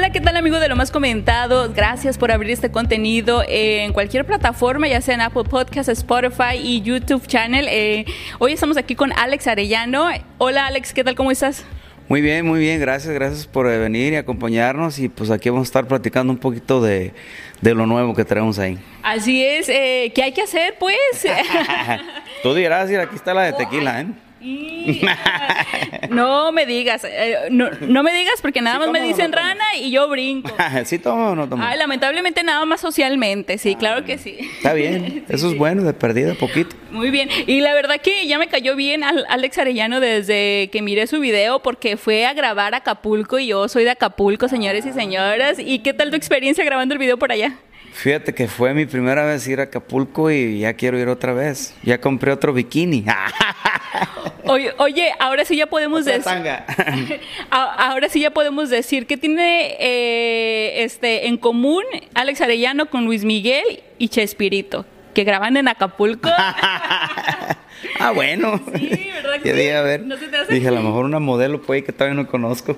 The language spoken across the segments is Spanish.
Hola, ¿qué tal amigo de lo más comentado? Gracias por abrir este contenido en cualquier plataforma, ya sea en Apple Podcasts, Spotify y YouTube Channel. Eh, hoy estamos aquí con Alex Arellano. Hola Alex, ¿qué tal? ¿Cómo estás? Muy bien, muy bien, gracias, gracias por venir y acompañarnos y pues aquí vamos a estar platicando un poquito de, lo nuevo que tenemos ahí. Así es, eh, ¿qué hay que hacer pues? Tú dirás, aquí está la de tequila, ¿eh? no me digas, eh, no, me digas porque nada más me dicen rana y yo brinco. ¿Sí tomo o no tomo? Ay, lamentablemente nada más socialmente, sí, claro que sí. Está bien, eso es bueno, de perdida, poquito. Muy bien, y la verdad que ya me cayó bien Alex Arellano desde que miré su video porque fue a grabar Acapulco y yo soy de Acapulco, señores y señoras. ¿Y qué tal tu experiencia grabando el video por allá? Fíjate que fue mi primera vez ir a Acapulco y ya quiero ir otra vez. Ya compré otro bikini. Oye, ahora sí ya podemos decir. ahora sí ya podemos decir que tiene eh, este en común Alex Arellano con Luis Miguel y Chespirito, que graban en Acapulco. ah, bueno. Sí, ¿verdad? Que dije, a ver. Dije, a lo mejor una modelo puede que todavía no conozco.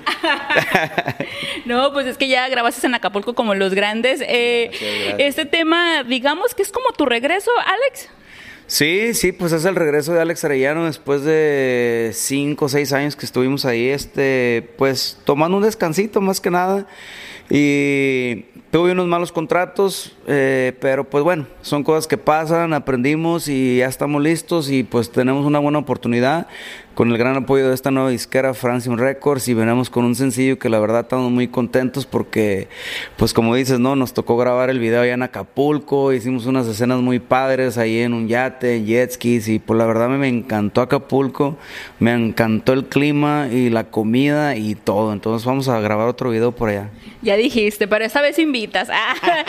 no, pues es que ya grabaste en Acapulco como los grandes. Eh, este tema, digamos que es como tu regreso, Alex. Sí, sí, pues es el regreso de Alex Arellano después de cinco o seis años que estuvimos ahí, este, pues tomando un descansito más que nada. Y tuve unos malos contratos, eh, pero pues bueno, son cosas que pasan, aprendimos y ya estamos listos y pues tenemos una buena oportunidad con el gran apoyo de esta nueva disquera Francium Records y venimos con un sencillo que la verdad estamos muy contentos porque pues como dices, no, nos tocó grabar el video allá en Acapulco, hicimos unas escenas muy padres ahí en un yate, jet skis y pues la verdad me, me encantó Acapulco, me encantó el clima y la comida y todo, entonces vamos a grabar otro video por allá. Ya dijiste, pero esta vez invitas. Ah,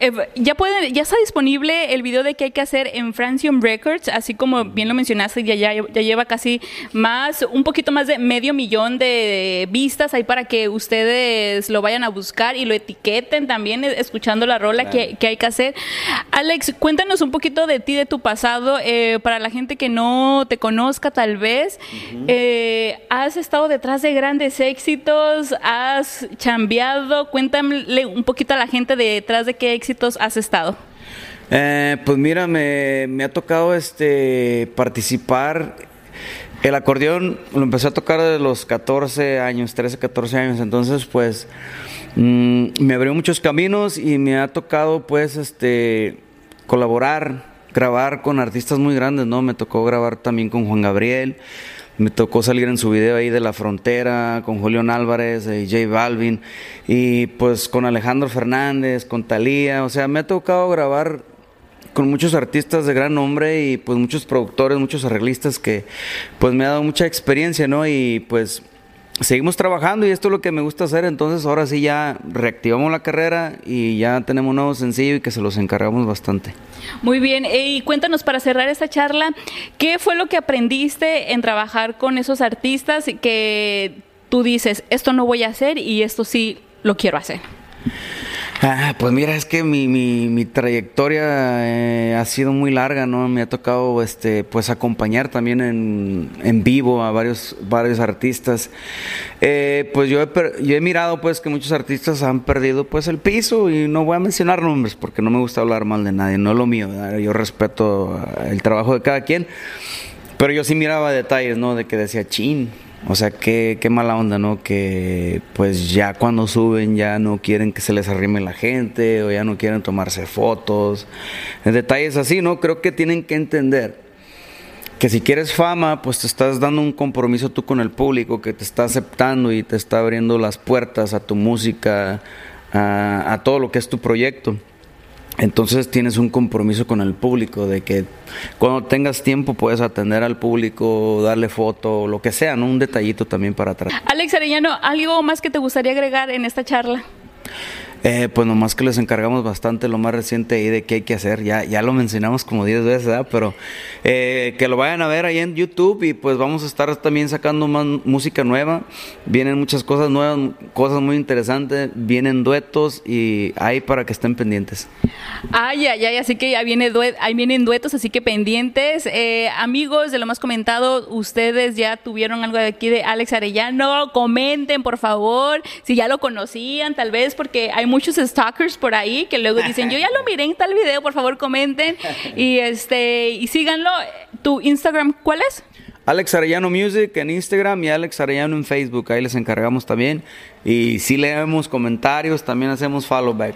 eh, ya pueden, ya está disponible el video de qué hay que hacer en Francium Records, así como bien lo mencionaste, ya, ya, ya lleva casi más, un poquito más de medio millón de vistas ahí para que ustedes lo vayan a buscar y lo etiqueten también eh, escuchando la rola que, hay que hacer. Alex, cuéntanos un poquito de ti, de tu pasado, eh, para la gente que no te conozca tal vez. Eh, has estado detrás de grandes éxitos, has chambeado, cuéntame un poquito a la gente detrás de qué éxitos has estado. pues mira, me, me, ha tocado este participar el acordeón lo empecé a tocar desde los 14 años, 13, 14 años, entonces pues mm, me abrió muchos caminos y me ha tocado pues este colaborar, grabar con artistas muy grandes, ¿no? Me tocó grabar también con Juan Gabriel, me tocó salir en su video ahí de La Frontera, con Julián Álvarez y Balvin, y pues con Alejandro Fernández, con Talía, o sea, me ha tocado grabar con muchos artistas de gran nombre y pues muchos productores, muchos arreglistas que pues me ha dado mucha experiencia, ¿no? Y pues seguimos trabajando y esto es lo que me gusta hacer, entonces ahora sí ya reactivamos la carrera y ya tenemos un nuevo sencillo y que se los encargamos bastante. Muy bien, y cuéntanos para cerrar esta charla, ¿qué fue lo que aprendiste en trabajar con esos artistas que tú dices, esto no voy a hacer y esto sí lo quiero hacer? Ah, pues mira, es que mi, mi, trayectoria eh, ha sido muy larga, ¿no? Me ha tocado este, pues acompañar también en, en vivo a varios, varios artistas. Eh, pues yo he, yo he mirado pues que muchos artistas han perdido pues el piso y no voy a mencionar nombres porque no me gusta hablar mal de nadie, no es lo mío, yo respeto el trabajo de cada quien. Pero yo sí miraba detalles, ¿no? De que decía, chin, o sea, qué, qué mala onda, ¿no? Que pues ya cuando suben ya no quieren que se les arrime la gente o ya no quieren tomarse fotos. Detalles así, ¿no? Creo que tienen que entender que si quieres fama, pues te estás dando un compromiso tú con el público que te está aceptando y te está abriendo las puertas a tu música, a, a todo lo que es tu proyecto. Entonces tienes un compromiso con el público de que cuando tengas tiempo puedes atender al público, darle foto, lo que sea, ¿no? Un detallito también para atrás. Alex Arellano, ¿algo más que te gustaría agregar en esta charla? Eh, pues nomás que les encargamos bastante lo más reciente ahí de qué hay que hacer. Ya, ya lo mencionamos como 10 veces. Pero eh, que lo vayan a ver ahí en YouTube y pues vamos a estar también sacando más música nueva. Vienen muchas cosas nuevas, cosas muy interesantes. Vienen duetos y ahí para que estén pendientes. Ay, ay, ay, así que ya viene ahí vienen duetos, así que pendientes. Eh, amigos, de lo más comentado, ustedes ya tuvieron algo de aquí de Alex Arellano. Comenten, por favor, si ya lo conocían, tal vez, porque hay muchos stalkers por ahí que luego dicen, yo ya lo miré en tal video, por favor comenten y este y síganlo. ¿Tu Instagram cuál es? Alex Arellano Music en Instagram y Alex Arellano en Facebook. Ahí les encargamos también. Y si leemos comentarios, también hacemos follow back.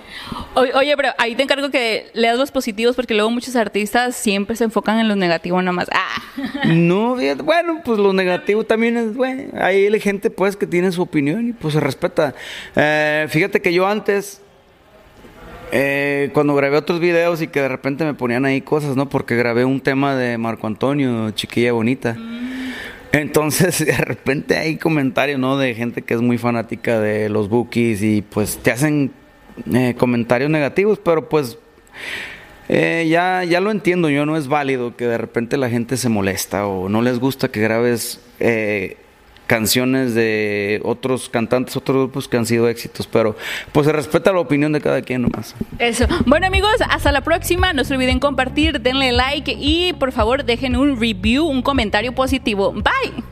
Oye, pero ahí te encargo que leas los positivos porque luego muchos artistas siempre se enfocan en los negativos nada más. Ah. No, bueno, pues lo negativo también es bueno. Hay gente pues que tiene su opinión y pues se respeta. Eh, fíjate que yo antes eh, cuando grabé otros videos y que de repente me ponían ahí cosas, ¿no? Porque grabé un tema de Marco Antonio, Chiquilla Bonita. Entonces, de repente hay comentarios, ¿no? De gente que es muy fanática de los bookies y pues te hacen eh, comentarios negativos, pero pues eh, ya, ya lo entiendo yo, no es válido que de repente la gente se molesta o no les gusta que grabes canciones de otros cantantes, otros grupos que han sido éxitos, pero pues se respeta la opinión de cada quien nomás. Eso. Bueno amigos, hasta la próxima. No se olviden compartir, denle like y por favor dejen un review, un comentario positivo. Bye.